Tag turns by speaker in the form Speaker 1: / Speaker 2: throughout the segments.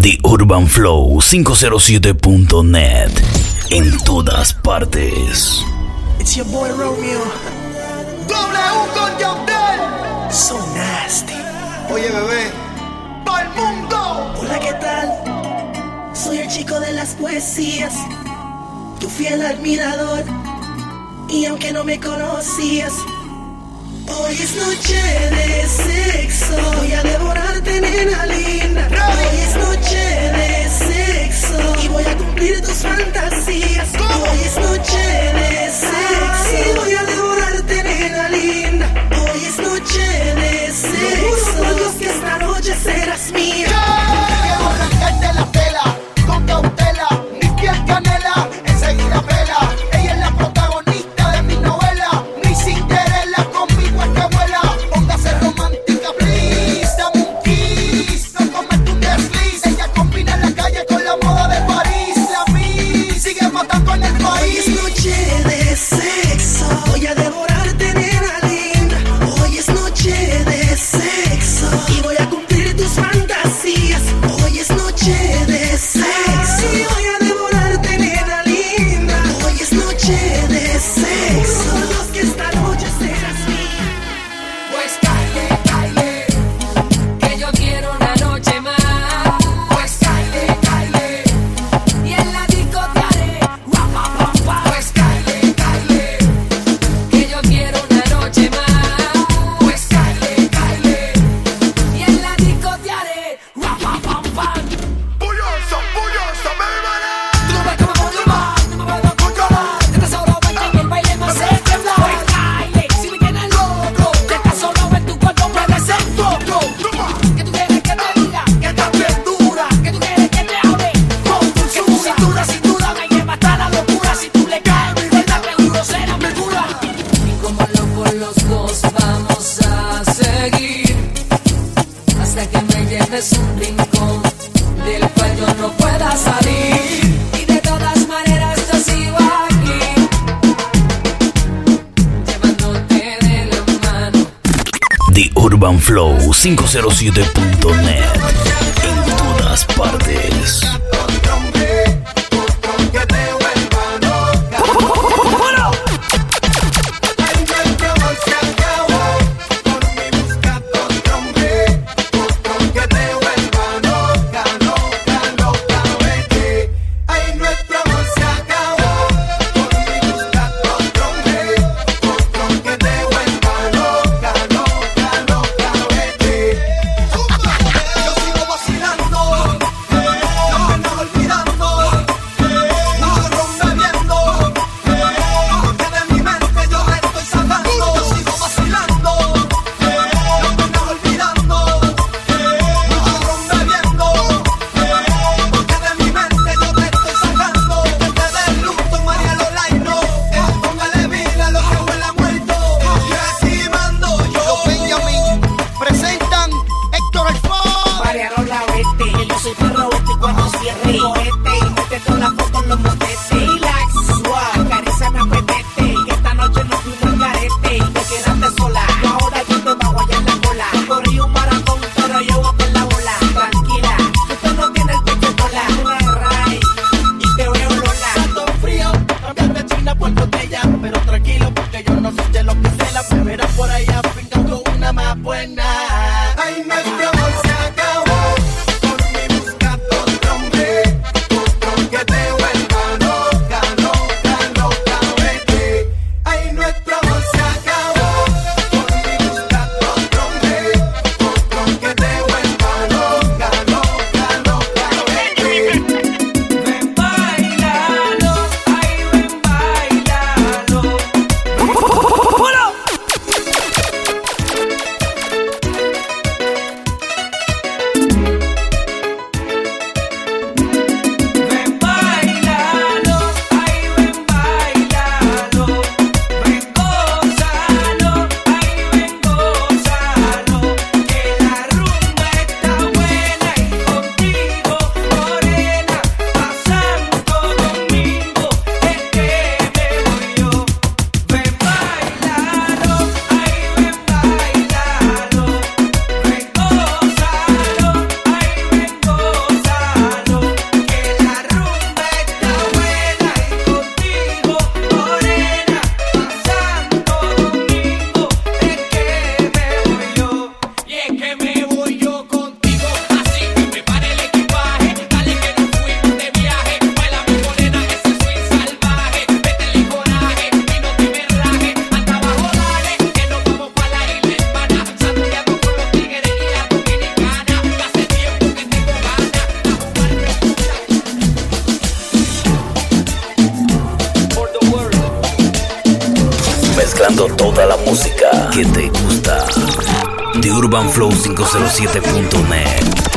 Speaker 1: The Urban Flow 507.net. En todas partes.
Speaker 2: It's your boy Romeo.
Speaker 3: W con Yandel.
Speaker 2: So nasty.
Speaker 3: Oye, bebé. ¡Pal mundo!
Speaker 2: Hola, ¿qué tal? Soy el chico de las poesías. Tu fiel admirador. Y aunque no me conocías Hoy es noche de sexo, voy a devorarte nena linda. Hoy es noche de sexo y voy a cumplir tus fantasías. Hoy es noche
Speaker 3: UrbanFlow507.net. En
Speaker 4: todas
Speaker 1: partes. urbanflow507.net.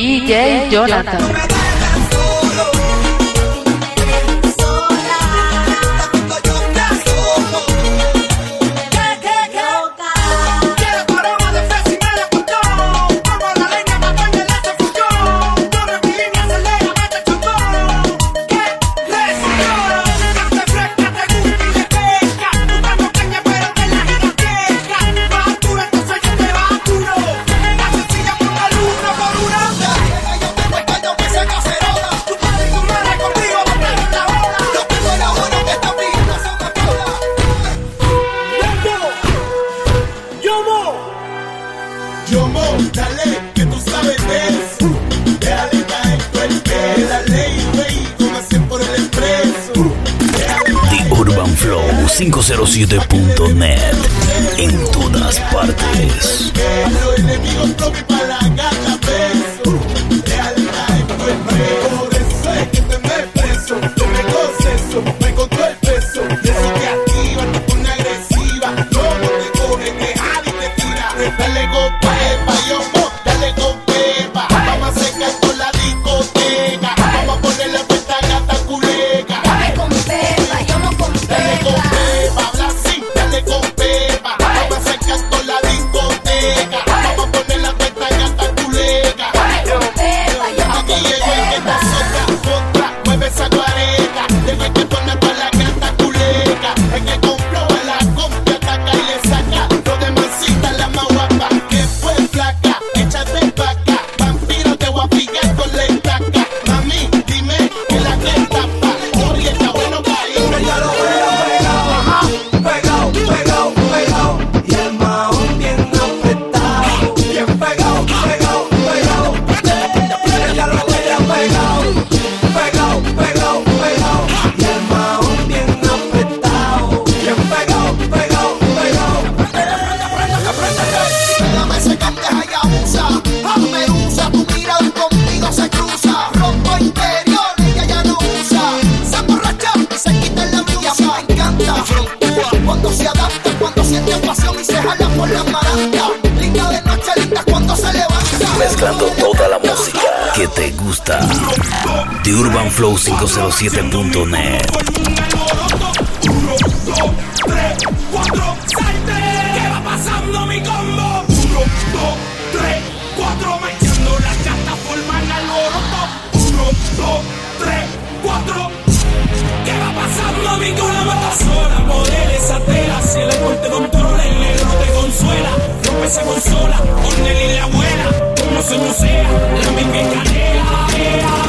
Speaker 3: DJ Jonathan.
Speaker 5: 507.net. En todas partes.
Speaker 6: que te
Speaker 5: gusta. The Urban Flow 507.net.
Speaker 7: Uno, dos, tres, cuatro, salte. ¿Qué va pasando mi combo? Uno, dos, tres, cuatro, metiendo la plataforma en alboroto. Uno, dos, tres, cuatro. ¿Qué va pasando mi combo? Sola, poder esa tela. Si el amor te controla, el negro te consuela. Rompe esa consola, con Ornel y la abuela eso no
Speaker 3: sea la misma
Speaker 8: escalera.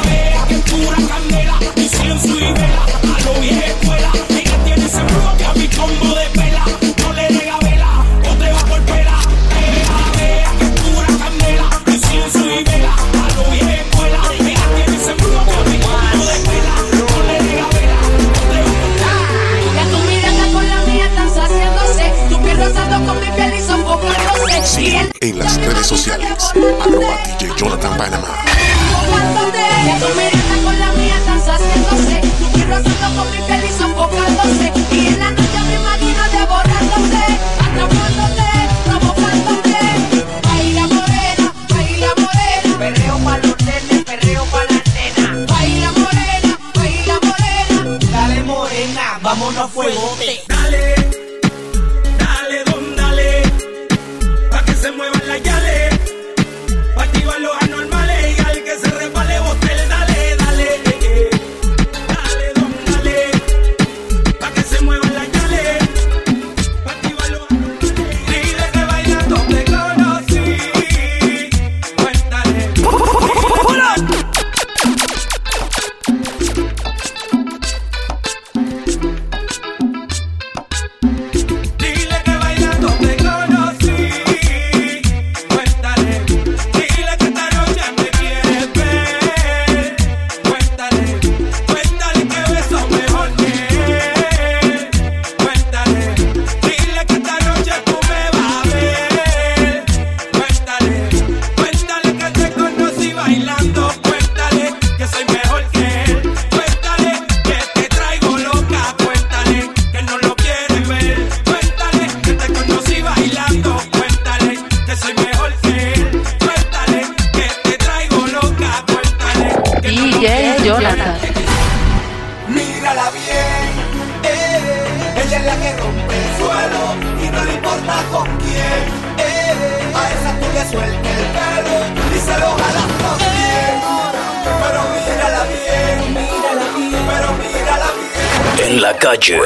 Speaker 8: En
Speaker 3: la
Speaker 1: calle,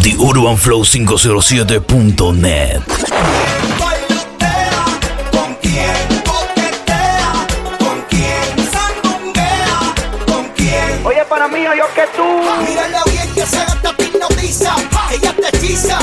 Speaker 1: TheUrbanFlow507.net.
Speaker 3: Bailotea, con quién coquetea, con quién sandunguea, con quién.
Speaker 9: Oye, para mí, yo que tú.
Speaker 3: Mírala bien que se gasta hipnotiza, ella te hechiza.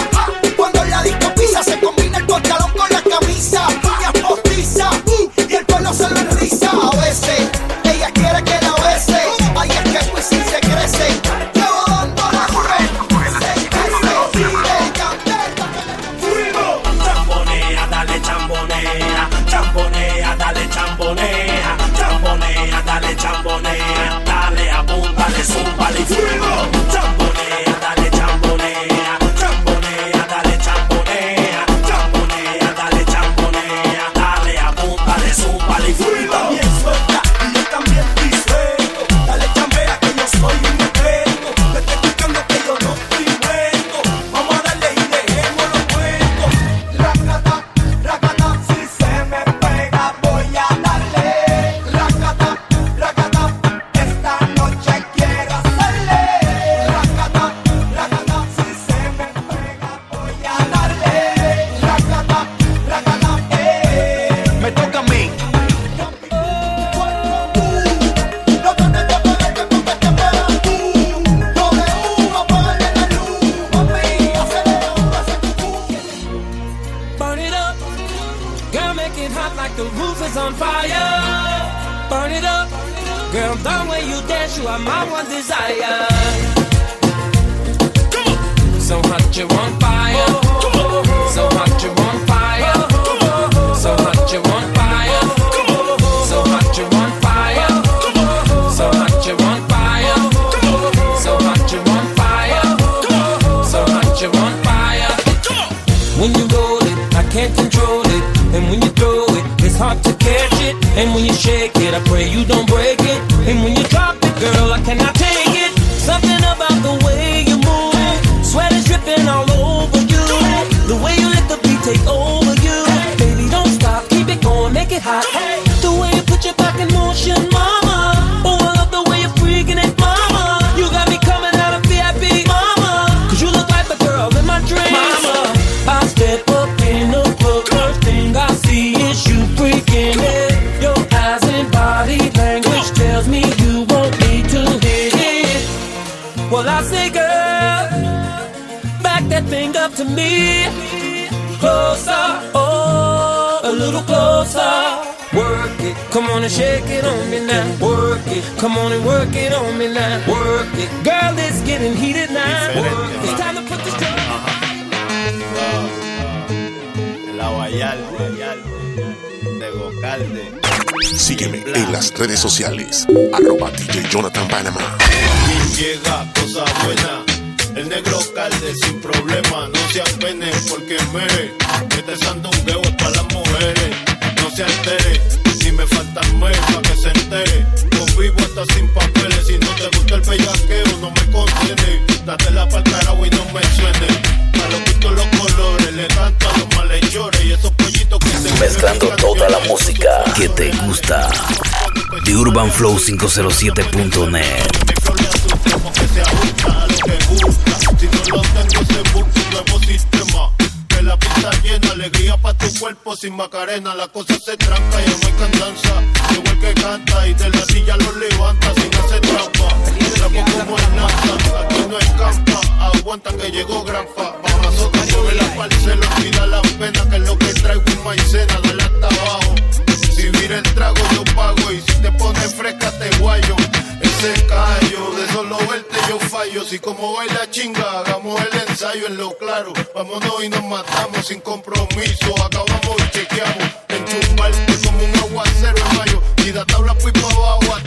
Speaker 7: It going, make it hot. The way you put your back in motion, mama. Oh, I love the way you're freaking it, mama. You got me coming out of VIP, mama. Cause you look like the girl in my dreams, mama. I step up in the club, first thing I see is you freaking it. Your eyes and body language tells me you want me to hit it. Well, I say, girl, back that thing up to me. Closer, oh, little closer. Work it, come on and shake it on me now. Work it, come on and work it on me now. Work it, girl, it's getting heated now. Work it, it's time to put this
Speaker 5: La Guayal, de Gocalde.
Speaker 8: Sígueme en las redes sociales. Arroba DJ Jonathan Panama.
Speaker 5: llega cosa buena. El negro calde sin problema, no se apene porque mere. Este sandungueo es para las mujeres. No se altere, si me faltan pa' que se entere. Convivo hasta sin papeles, si no te gusta el bellaqueo, no me contiene. Date la pa'l carajo y no me suene. A los pintos los colores, le canto a los malhechores y esos pollitos que se
Speaker 1: Mezclando toda la música que te gusta. TheUrbanFlow507.net.
Speaker 5: como que se ajusta a lo que gusta. Si no lo tengo, se tu cuerpo sin macarena. La cosa se tranca, ya no hay cantanza. Llegó el que canta y de la silla lo levanta sin hacer trampa. Trapo como el NASA, aquí no escampa. Aguanta que llegó granfa. Bajazo que mueve la parcela, olvida la pena que es lo que traigo es maicena. Dale hasta abajo. Si vira el trago yo pago y si te pones fresca te guayo. Ese callo, de solo verte yo fallo. Si como baila chinga, en lo claro. Vámonos y nos matamos sin compromiso. Acabamos y chequeamos. Enchufarte como un aguacero en mayo. Y da tabla fui pa' abajo